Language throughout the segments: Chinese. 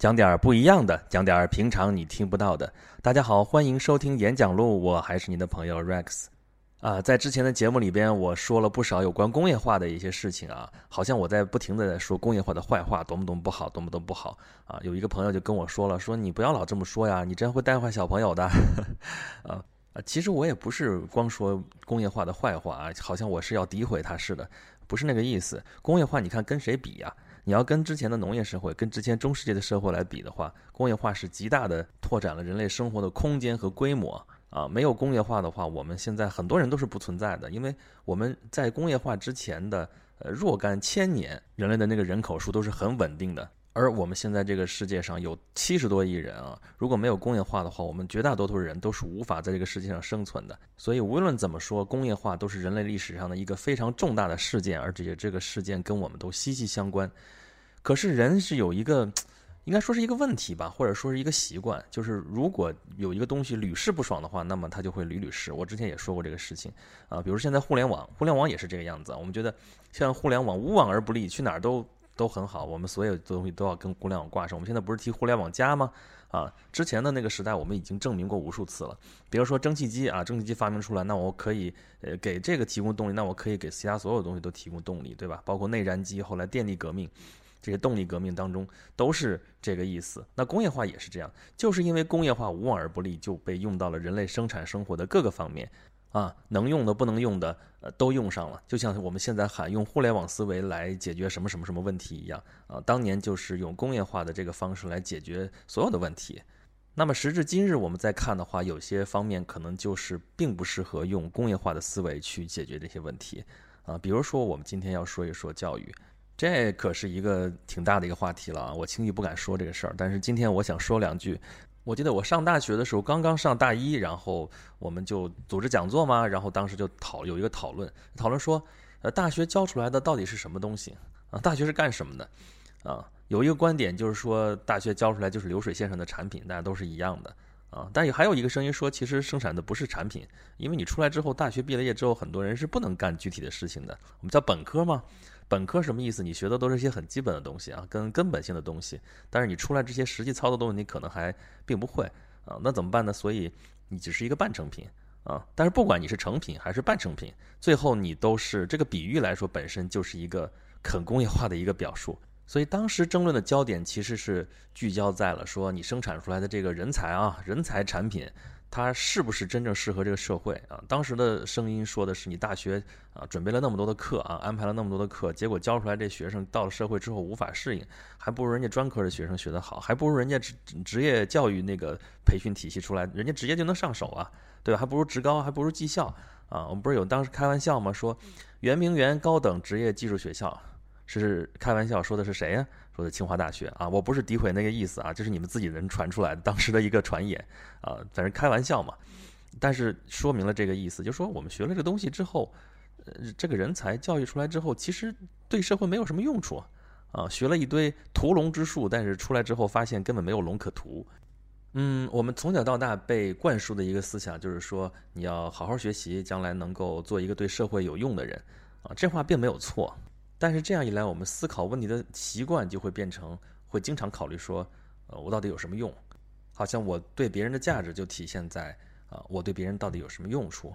讲点儿不一样的，讲点儿平常你听不到的。大家好，欢迎收听演讲录，我还是您的朋友 Rex。啊，在之前的节目里边，我说了不少有关工业化的一些事情啊，好像我在不停的说工业化的坏话，多么多么不好，多么多么不好啊。有一个朋友就跟我说了，说你不要老这么说呀，你真会带坏小朋友的。啊啊，其实我也不是光说工业化的坏话啊，好像我是要诋毁他似的，不是那个意思。工业化，你看跟谁比呀？你要跟之前的农业社会、跟之前中世纪的社会来比的话，工业化是极大的拓展了人类生活的空间和规模。啊，没有工业化的话，我们现在很多人都是不存在的，因为我们在工业化之前的呃若干千年，人类的那个人口数都是很稳定的。而我们现在这个世界上有七十多亿人啊，如果没有工业化的话，我们绝大多数人都是无法在这个世界上生存的。所以无论怎么说，工业化都是人类历史上的一个非常重大的事件，而且这个事件跟我们都息息相关。可是人是有一个。应该说是一个问题吧，或者说是一个习惯，就是如果有一个东西屡试不爽的话，那么它就会屡屡试。我之前也说过这个事情啊，比如现在互联网，互联网也是这个样子。我们觉得像互联网无往而不利，去哪儿都都很好，我们所有的东西都要跟互联网挂上。我们现在不是提互联网加吗？啊，之前的那个时代我们已经证明过无数次了。比如说蒸汽机啊，蒸汽机发明出来，那我可以呃给这个提供动力，那我可以给其他所有东西都提供动力，对吧？包括内燃机，后来电力革命。这些动力革命当中都是这个意思。那工业化也是这样，就是因为工业化无往而不利，就被用到了人类生产生活的各个方面，啊，能用的不能用的，呃，都用上了。就像我们现在喊用互联网思维来解决什么什么什么问题一样，啊，当年就是用工业化的这个方式来解决所有的问题。那么时至今日，我们再看的话，有些方面可能就是并不适合用工业化的思维去解决这些问题，啊，比如说我们今天要说一说教育。这可是一个挺大的一个话题了啊！我轻易不敢说这个事儿，但是今天我想说两句。我记得我上大学的时候，刚刚上大一，然后我们就组织讲座嘛，然后当时就讨有一个讨论，讨论说，呃，大学教出来的到底是什么东西啊？大学是干什么的？啊，有一个观点就是说，大学教出来就是流水线上的产品，大家都是一样的啊。但也还有一个声音说，其实生产的不是产品，因为你出来之后，大学毕了业之后，很多人是不能干具体的事情的。我们叫本科嘛。本科什么意思？你学的都是一些很基本的东西啊，跟根本性的东西。但是你出来这些实际操作东西，你可能还并不会啊。那怎么办呢？所以你只是一个半成品啊。但是不管你是成品还是半成品，最后你都是这个比喻来说本身就是一个很工业化的一个表述。所以当时争论的焦点其实是聚焦在了说你生产出来的这个人才啊，人才产品。它是不是真正适合这个社会啊？当时的声音说的是，你大学啊准备了那么多的课啊，安排了那么多的课，结果教出来这学生到了社会之后无法适应，还不如人家专科的学生学得好，还不如人家职职业教育那个培训体系出来，人家直接就能上手啊，对吧？还不如职高，还不如技校啊。我们不是有当时开玩笑吗？说圆明园高等职业技术学校是开玩笑，说的是谁呀？说的清华大学啊，我不是诋毁那个意思啊，这是你们自己人传出来的，当时的一个传言啊，反正开玩笑嘛。但是说明了这个意思，就说我们学了这东西之后，呃，这个人才教育出来之后，其实对社会没有什么用处啊。学了一堆屠龙之术，但是出来之后发现根本没有龙可屠。嗯，我们从小到大被灌输的一个思想就是说，你要好好学习，将来能够做一个对社会有用的人啊。这话并没有错。但是这样一来，我们思考问题的习惯就会变成会经常考虑说，呃，我到底有什么用？好像我对别人的价值就体现在啊，我对别人到底有什么用处？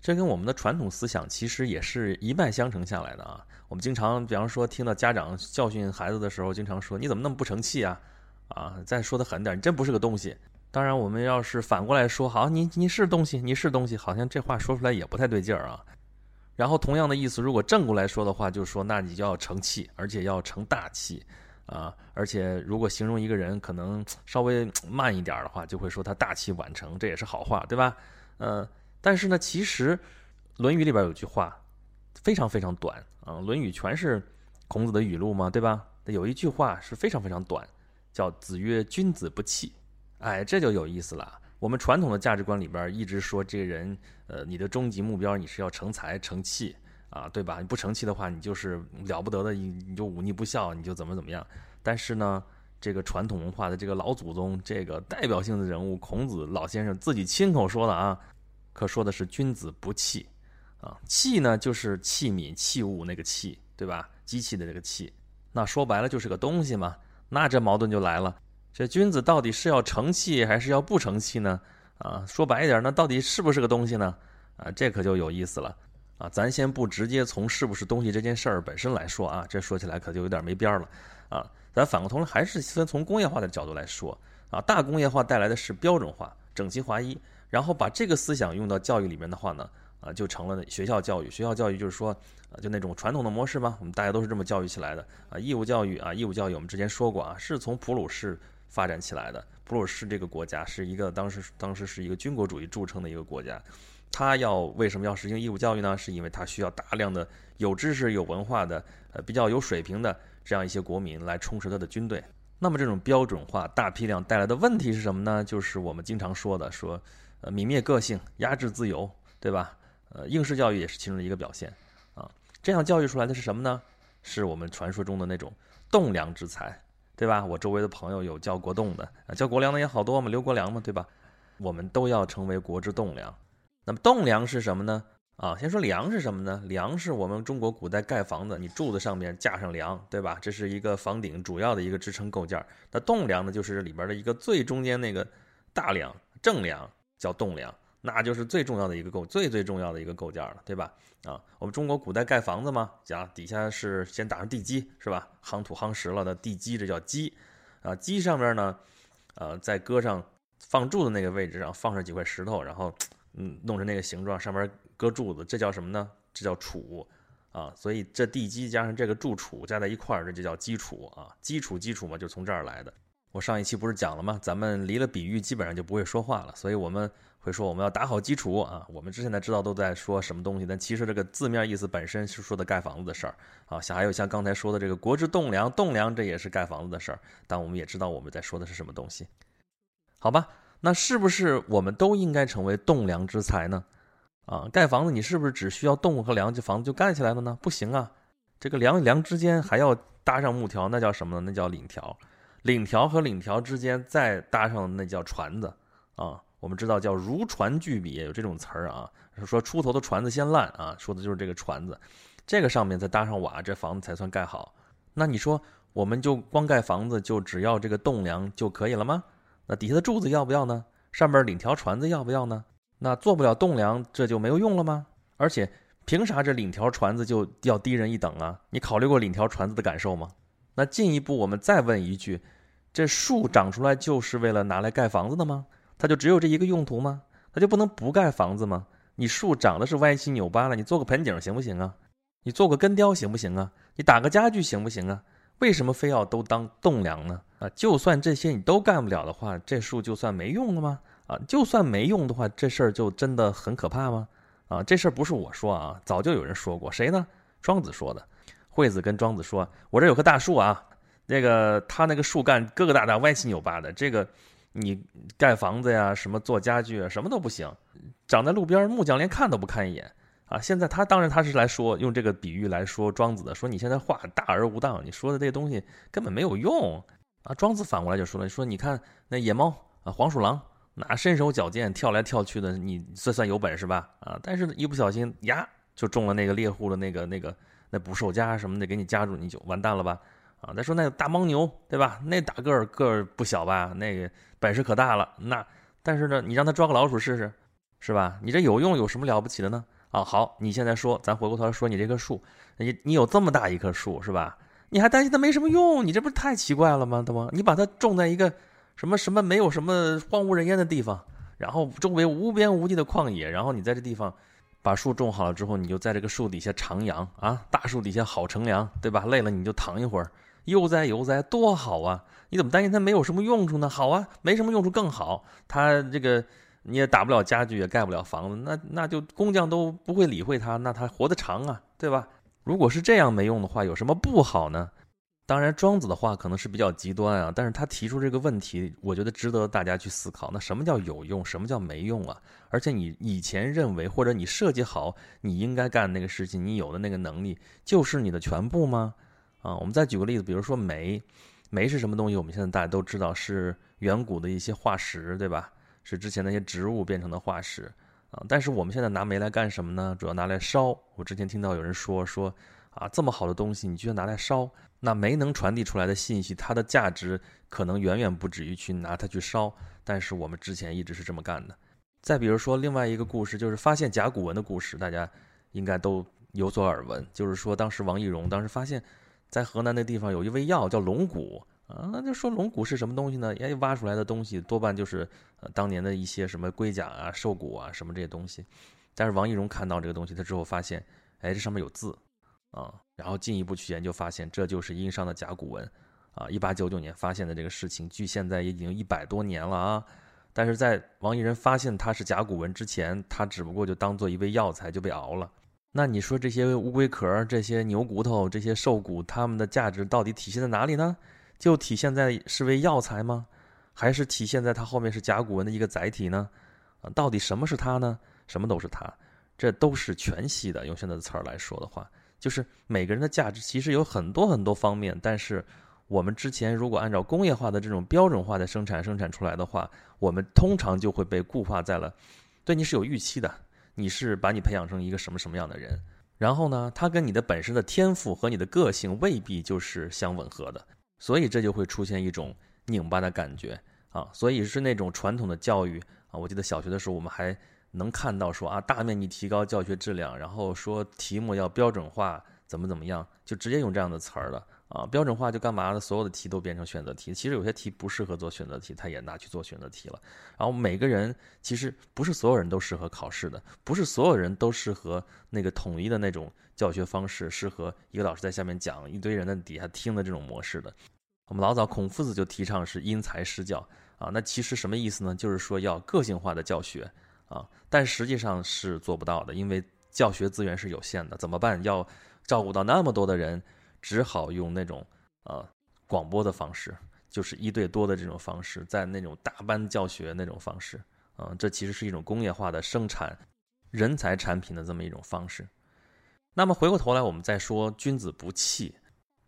这跟我们的传统思想其实也是一脉相承下来的啊。我们经常，比方说听到家长教训孩子的时候，经常说你怎么那么不成器啊？啊，再说的狠点，你真不是个东西。当然，我们要是反过来说，好，你你是东西，你是东西，好像这话说出来也不太对劲儿啊。然后同样的意思，如果正过来说的话，就是说，那你就要成器，而且要成大器，啊，而且如果形容一个人可能稍微慢一点的话，就会说他大器晚成，这也是好话，对吧？嗯，但是呢，其实《论语》里边有句话非常非常短啊，《论语》全是孔子的语录嘛，对吧？有一句话是非常非常短，叫“子曰：君子不器”，哎，这就有意思了。我们传统的价值观里边一直说，这个人，呃，你的终极目标你是要成才成器啊，对吧？你不成器的话，你就是了不得的，你你就忤逆不孝，你就怎么怎么样。但是呢，这个传统文化的这个老祖宗，这个代表性的人物孔子老先生自己亲口说的啊，可说的是君子不器啊，器呢就是器皿器物那个器，对吧？机器的这个器，那说白了就是个东西嘛。那这矛盾就来了。这君子到底是要成器还是要不成器呢？啊，说白一点，那到底是不是个东西呢？啊，这可就有意思了。啊，咱先不直接从是不是东西这件事儿本身来说啊，这说起来可就有点没边儿了。啊，咱反过头来还是先从工业化的角度来说。啊，大工业化带来的是标准化、整齐划一，然后把这个思想用到教育里面的话呢，啊，就成了学校教育。学校教育就是说，啊，就那种传统的模式嘛，我们大家都是这么教育起来的。啊，义务教育啊，义务教育我们之前说过啊，是从普鲁士发展起来的。普鲁士这个国家是一个当时当时是一个军国主义著称的一个国家。他要为什么要实行义务教育呢？是因为他需要大量的有知识、有文化的、呃比较有水平的这样一些国民来充实他的军队。那么这种标准化、大批量带来的问题是什么呢？就是我们经常说的，说呃泯灭个性、压制自由，对吧？呃，应试教育也是其中的一个表现啊。这样教育出来的是什么呢？是我们传说中的那种栋梁之才，对吧？我周围的朋友有叫国栋的，啊，叫国梁的也好多嘛，刘国梁嘛，对吧？我们都要成为国之栋梁。那么栋梁是什么呢？啊，先说梁是什么呢？梁是我们中国古代盖房子，你柱子上面架上梁，对吧？这是一个房顶主要的一个支撑构件。那栋梁呢，就是里边的一个最中间那个大梁，正梁叫栋梁，那就是最重要的一个构，最最重要的一个构件了，对吧？啊，我们中国古代盖房子嘛，讲底下是先打上地基，是吧？夯土夯实了的地基，这叫基。啊，基上面呢，呃，在搁上放柱的那个位置上放上几块石头，然后。嗯，弄成那个形状，上面搁柱子，这叫什么呢？这叫础啊。所以这地基加上这个柱础加在一块儿，这就叫基础啊。基础基础嘛，就从这儿来的。我上一期不是讲了吗？咱们离了比喻，基本上就不会说话了。所以我们会说我们要打好基础啊。我们之前才知道都在说什么东西，但其实这个字面意思本身是说的盖房子的事儿啊。像还有像刚才说的这个国之栋梁，栋梁这也是盖房子的事儿。但我们也知道我们在说的是什么东西，好吧？那是不是我们都应该成为栋梁之才呢？啊，盖房子你是不是只需要栋和梁，这房子就盖起来了呢？不行啊，这个梁与梁之间还要搭上木条，那叫什么呢？那叫檩条。檩条和檩条之间再搭上那叫船子啊。我们知道叫如船巨笔，有这种词儿啊，说出头的船子先烂啊，说的就是这个船子。这个上面再搭上瓦，这房子才算盖好。那你说，我们就光盖房子，就只要这个栋梁就可以了吗？那底下的柱子要不要呢？上面檩条船子要不要呢？那做不了栋梁，这就没有用了吗？而且凭啥这檩条船子就要低人一等啊？你考虑过檩条船子的感受吗？那进一步我们再问一句：这树长出来就是为了拿来盖房子的吗？它就只有这一个用途吗？它就不能不盖房子吗？你树长得是歪七扭八了，你做个盆景行不行啊？你做个根雕行不行啊？你打个家具行不行啊？为什么非要都当栋梁呢？啊，就算这些你都干不了的话，这树就算没用了吗？啊，就算没用的话，这事儿就真的很可怕吗？啊，这事儿不是我说啊，早就有人说过，谁呢？庄子说的。惠子跟庄子说：“我这有棵大树啊，那个他那个树干疙疙瘩瘩、歪七扭八的，这个你盖房子呀、什么做家具啊，什么都不行。长在路边，木匠连看都不看一眼。”啊，现在他当然他是来说用这个比喻来说庄子的，说你现在话大而无当，你说的这些东西根本没有用啊。庄子反过来就说了，说你看那野猫啊，黄鼠狼，哪身手矫健，跳来跳去的，你算算有本事吧？啊，但是一不小心呀，就中了那个猎户的那个那个那捕兽夹什么的，给你夹住，你就完蛋了吧？啊，再说那个大牦牛，对吧？那大个儿个儿不小吧？那个本事可大了，那但是呢，你让他抓个老鼠试试，是吧？你这有用有什么了不起的呢？啊，好，你现在说，咱回过头来说，你这棵树，你你有这么大一棵树是吧？你还担心它没什么用？你这不是太奇怪了吗？对吗？你把它种在一个什么什么没有什么荒无人烟的地方，然后周围无边无际的旷野，然后你在这地方把树种好了之后，你就在这个树底下徜徉啊，大树底下好乘凉，对吧？累了你就躺一会儿，悠哉悠哉，多好啊！你怎么担心它没有什么用处呢？好啊，没什么用处更好，它这个。你也打不了家具，也盖不了房子，那那就工匠都不会理会他，那他活得长啊，对吧？如果是这样没用的话，有什么不好呢？当然，庄子的话可能是比较极端啊，但是他提出这个问题，我觉得值得大家去思考。那什么叫有用？什么叫没用啊？而且你以前认为或者你设计好你应该干那个事情，你有的那个能力就是你的全部吗？啊，我们再举个例子，比如说煤，煤是什么东西？我们现在大家都知道是远古的一些化石，对吧？是之前那些植物变成的化石啊，但是我们现在拿煤来干什么呢？主要拿来烧。我之前听到有人说说，啊，这么好的东西你居然拿来烧，那煤能传递出来的信息，它的价值可能远远不止于去拿它去烧。但是我们之前一直是这么干的。再比如说另外一个故事，就是发现甲骨文的故事，大家应该都有所耳闻。就是说当时王懿荣当时发现，在河南那地方有一味药叫龙骨。啊，那就说龙骨是什么东西呢？哎，挖出来的东西多半就是呃当年的一些什么龟甲啊、兽骨啊什么这些东西。但是王懿荣看到这个东西，他之后发现，哎，这上面有字，啊，然后进一步去研究，发现这就是殷商的甲骨文，啊，一八九九年发现的这个事情，距现在也已经一百多年了啊。但是在王懿人发现它是甲骨文之前，他只不过就当做一味药材就被熬了。那你说这些乌龟壳、这些牛骨头、这些兽骨，它们的价值到底体现在哪里呢？就体现在是为药材吗？还是体现在它后面是甲骨文的一个载体呢？啊，到底什么是它呢？什么都是它，这都是全息的。用现在的词儿来说的话，就是每个人的价值其实有很多很多方面。但是我们之前如果按照工业化的这种标准化的生产生产出来的话，我们通常就会被固化在了对你是有预期的，你是把你培养成一个什么什么样的人，然后呢，他跟你的本身的天赋和你的个性未必就是相吻合的。所以这就会出现一种拧巴的感觉啊，所以是那种传统的教育啊。我记得小学的时候，我们还能看到说啊，大面积提高教学质量，然后说题目要标准化，怎么怎么样，就直接用这样的词儿了啊。标准化就干嘛呢？所有的题都变成选择题。其实有些题不适合做选择题，他也拿去做选择题了。然后每个人其实不是所有人都适合考试的，不是所有人都适合那个统一的那种。教学方式适合一个老师在下面讲，一堆人在底下听的这种模式的。我们老早孔夫子就提倡是因材施教啊，那其实什么意思呢？就是说要个性化的教学啊，但实际上是做不到的，因为教学资源是有限的。怎么办？要照顾到那么多的人，只好用那种呃广播的方式，就是一对多的这种方式，在那种大班教学那种方式啊，这其实是一种工业化的生产人才产品的这么一种方式。那么回过头来，我们再说君子不器。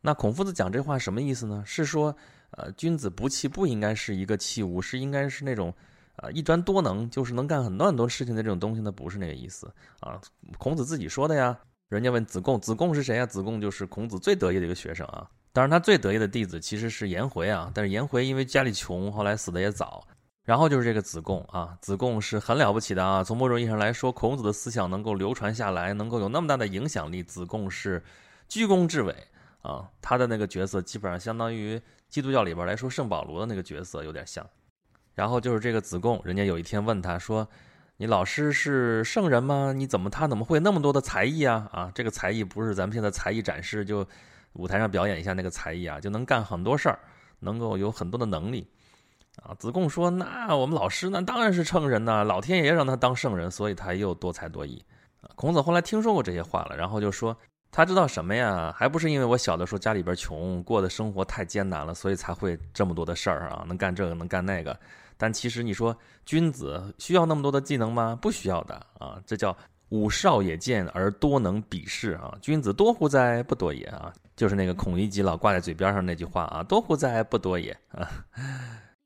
那孔夫子讲这话什么意思呢？是说，呃，君子不器不应该是一个器物，是应该是那种，呃，一专多能，就是能干很多很多事情的这种东西呢？不是那个意思啊。孔子自己说的呀。人家问子贡，子贡是谁呀？子贡就是孔子最得意的一个学生啊。当然，他最得意的弟子其实是颜回啊。但是颜回因为家里穷，后来死的也早。然后就是这个子贡啊，子贡是很了不起的啊。从某种意义上来说，孔子的思想能够流传下来，能够有那么大的影响力，子贡是居功至伟啊。他的那个角色基本上相当于基督教里边来说圣保罗的那个角色有点像。然后就是这个子贡，人家有一天问他说：“你老师是圣人吗？你怎么他怎么会那么多的才艺啊？啊，这个才艺不是咱们现在才艺展示就舞台上表演一下那个才艺啊，就能干很多事儿，能够有很多的能力。”啊，子贡说：“那我们老师那当然是圣人呐，老天爷让他当圣人，所以他又多才多艺。”孔子后来听说过这些话了，然后就说：“他知道什么呀？还不是因为我小的时候家里边穷，过的生活太艰难了，所以才会这么多的事儿啊，能干这个，能干那个。但其实你说君子需要那么多的技能吗？不需要的啊，这叫吾少也见而多能鄙视啊。君子多乎哉？不多也啊，就是那个孔乙己老挂在嘴边上那句话啊，多乎哉？不多也啊。”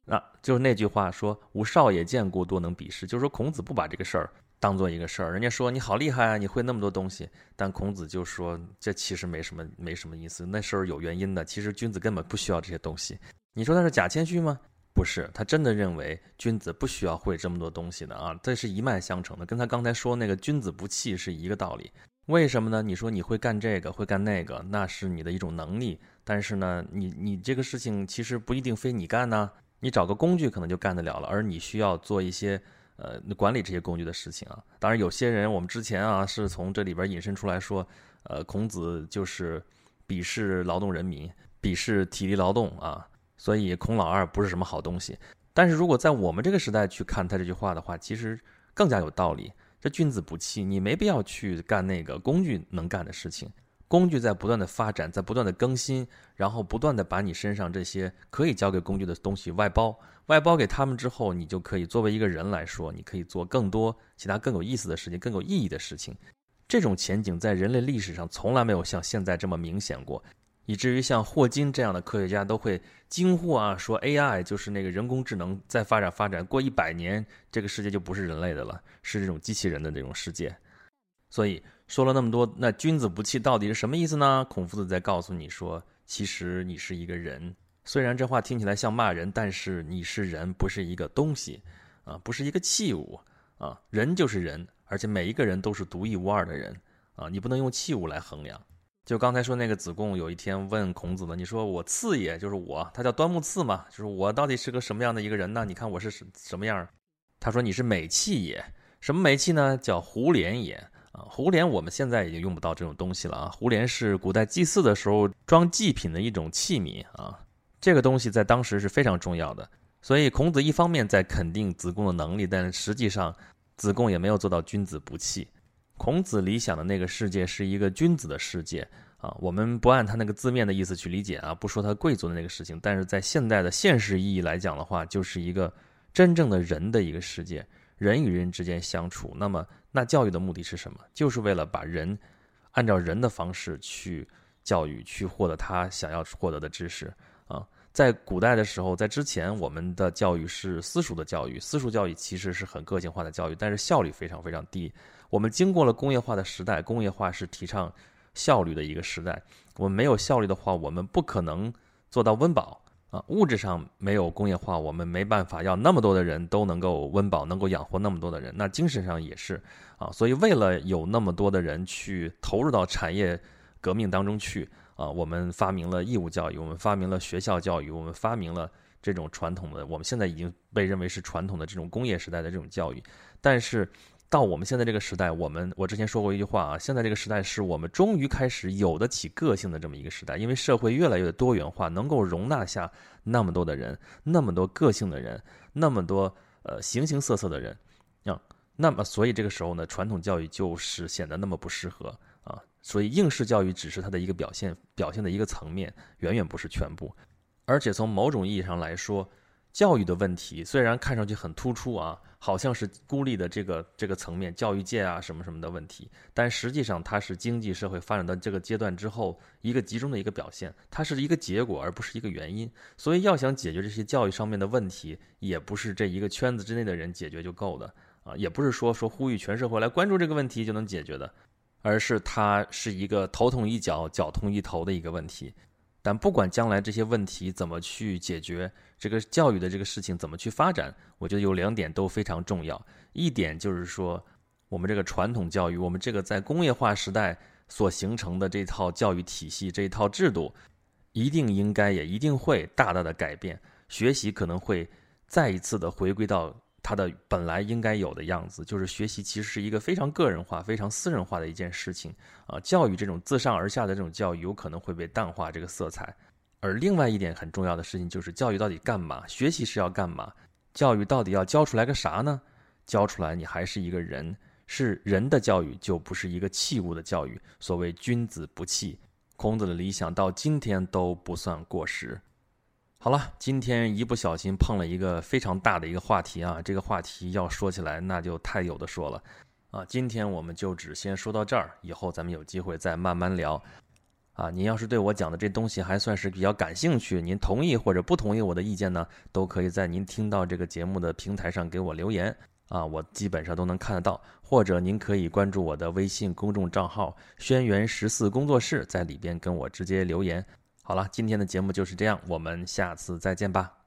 那就是那句话说“吾少也见故，多能鄙视”，就是说孔子不把这个事儿当做一个事儿。人家说你好厉害啊，你会那么多东西，但孔子就说这其实没什么，没什么意思。那事儿有原因的，其实君子根本不需要这些东西。你说他是假谦虚吗？不是，他真的认为君子不需要会这么多东西的啊，这是一脉相承的，跟他刚才说那个君子不器是一个道理。为什么呢？你说你会干这个，会干那个，那是你的一种能力，但是呢，你你这个事情其实不一定非你干呢。你找个工具可能就干得了了，而你需要做一些呃管理这些工具的事情啊。当然，有些人我们之前啊是从这里边引申出来说，呃，孔子就是鄙视劳动人民，鄙视体力劳动啊，所以孔老二不是什么好东西。但是如果在我们这个时代去看他这句话的话，其实更加有道理。这君子不器，你没必要去干那个工具能干的事情。工具在不断的发展，在不断的更新，然后不断的把你身上这些可以交给工具的东西外包，外包给他们之后，你就可以作为一个人来说，你可以做更多其他更有意思的事情，更有意义的事情。这种前景在人类历史上从来没有像现在这么明显过，以至于像霍金这样的科学家都会惊呼啊，说 AI 就是那个人工智能再发展发展过一百年，这个世界就不是人类的了，是这种机器人的这种世界。所以。说了那么多，那君子不器到底是什么意思呢？孔夫子在告诉你说，其实你是一个人。虽然这话听起来像骂人，但是你是人，不是一个东西，啊，不是一个器物，啊，人就是人，而且每一个人都是独一无二的人，啊，你不能用器物来衡量。就刚才说那个子贡，有一天问孔子嘛，你说我次也，就是我，他叫端木赐嘛，就是我到底是个什么样的一个人呢？你看我是什什么样？他说你是美器也，什么美器呢？叫胡连也。啊，胡连我们现在已经用不到这种东西了啊。胡连是古代祭祀的时候装祭品的一种器皿啊，这个东西在当时是非常重要的。所以孔子一方面在肯定子贡的能力，但是实际上子贡也没有做到君子不器。孔子理想的那个世界是一个君子的世界啊。我们不按他那个字面的意思去理解啊，不说他贵族的那个事情，但是在现代的现实意义来讲的话，就是一个真正的人的一个世界。人与人之间相处，那么那教育的目的是什么？就是为了把人按照人的方式去教育，去获得他想要获得的知识。在古代的时候，在之前，我们的教育是私塾的教育，私塾教育其实是很个性化的教育，但是效率非常非常低。我们经过了工业化的时代，工业化是提倡效率的一个时代。我们没有效率的话，我们不可能做到温饱。啊，物质上没有工业化，我们没办法要那么多的人都能够温饱，能够养活那么多的人。那精神上也是啊，所以为了有那么多的人去投入到产业革命当中去啊，我们发明了义务教育，我们发明了学校教育，我们发明了这种传统的，我们现在已经被认为是传统的这种工业时代的这种教育，但是。到我们现在这个时代，我们我之前说过一句话啊，现在这个时代是我们终于开始有得起个性的这么一个时代，因为社会越来越多元化，能够容纳下那么多的人，那么多个性的人，那么多呃形形色色的人，啊，那么所以这个时候呢，传统教育就是显得那么不适合，所以应试教育只是它的一个表现，表现的一个层面，远远不是全部，而且从某种意义上来说。教育的问题虽然看上去很突出啊，好像是孤立的这个这个层面，教育界啊什么什么的问题，但实际上它是经济社会发展到这个阶段之后一个集中的一个表现，它是一个结果而不是一个原因。所以要想解决这些教育上面的问题，也不是这一个圈子之内的人解决就够的啊，也不是说说呼吁全社会来关注这个问题就能解决的，而是它是一个头痛一脚，脚痛一头的一个问题。但不管将来这些问题怎么去解决，这个教育的这个事情怎么去发展，我觉得有两点都非常重要。一点就是说，我们这个传统教育，我们这个在工业化时代所形成的这套教育体系、这一套制度，一定应该也一定会大大的改变，学习可能会再一次的回归到。它的本来应该有的样子，就是学习其实是一个非常个人化、非常私人化的一件事情啊。教育这种自上而下的这种教育，有可能会被淡化这个色彩。而另外一点很重要的事情就是，教育到底干嘛？学习是要干嘛？教育到底要教出来个啥呢？教出来你还是一个人，是人的教育，就不是一个器物的教育。所谓君子不器，孔子的理想到今天都不算过时。好了，今天一不小心碰了一个非常大的一个话题啊！这个话题要说起来，那就太有的说了啊！今天我们就只先说到这儿，以后咱们有机会再慢慢聊啊！您要是对我讲的这东西还算是比较感兴趣，您同意或者不同意我的意见呢，都可以在您听到这个节目的平台上给我留言啊，我基本上都能看得到。或者您可以关注我的微信公众账号“轩辕十四工作室”，在里边跟我直接留言。好了，今天的节目就是这样，我们下次再见吧。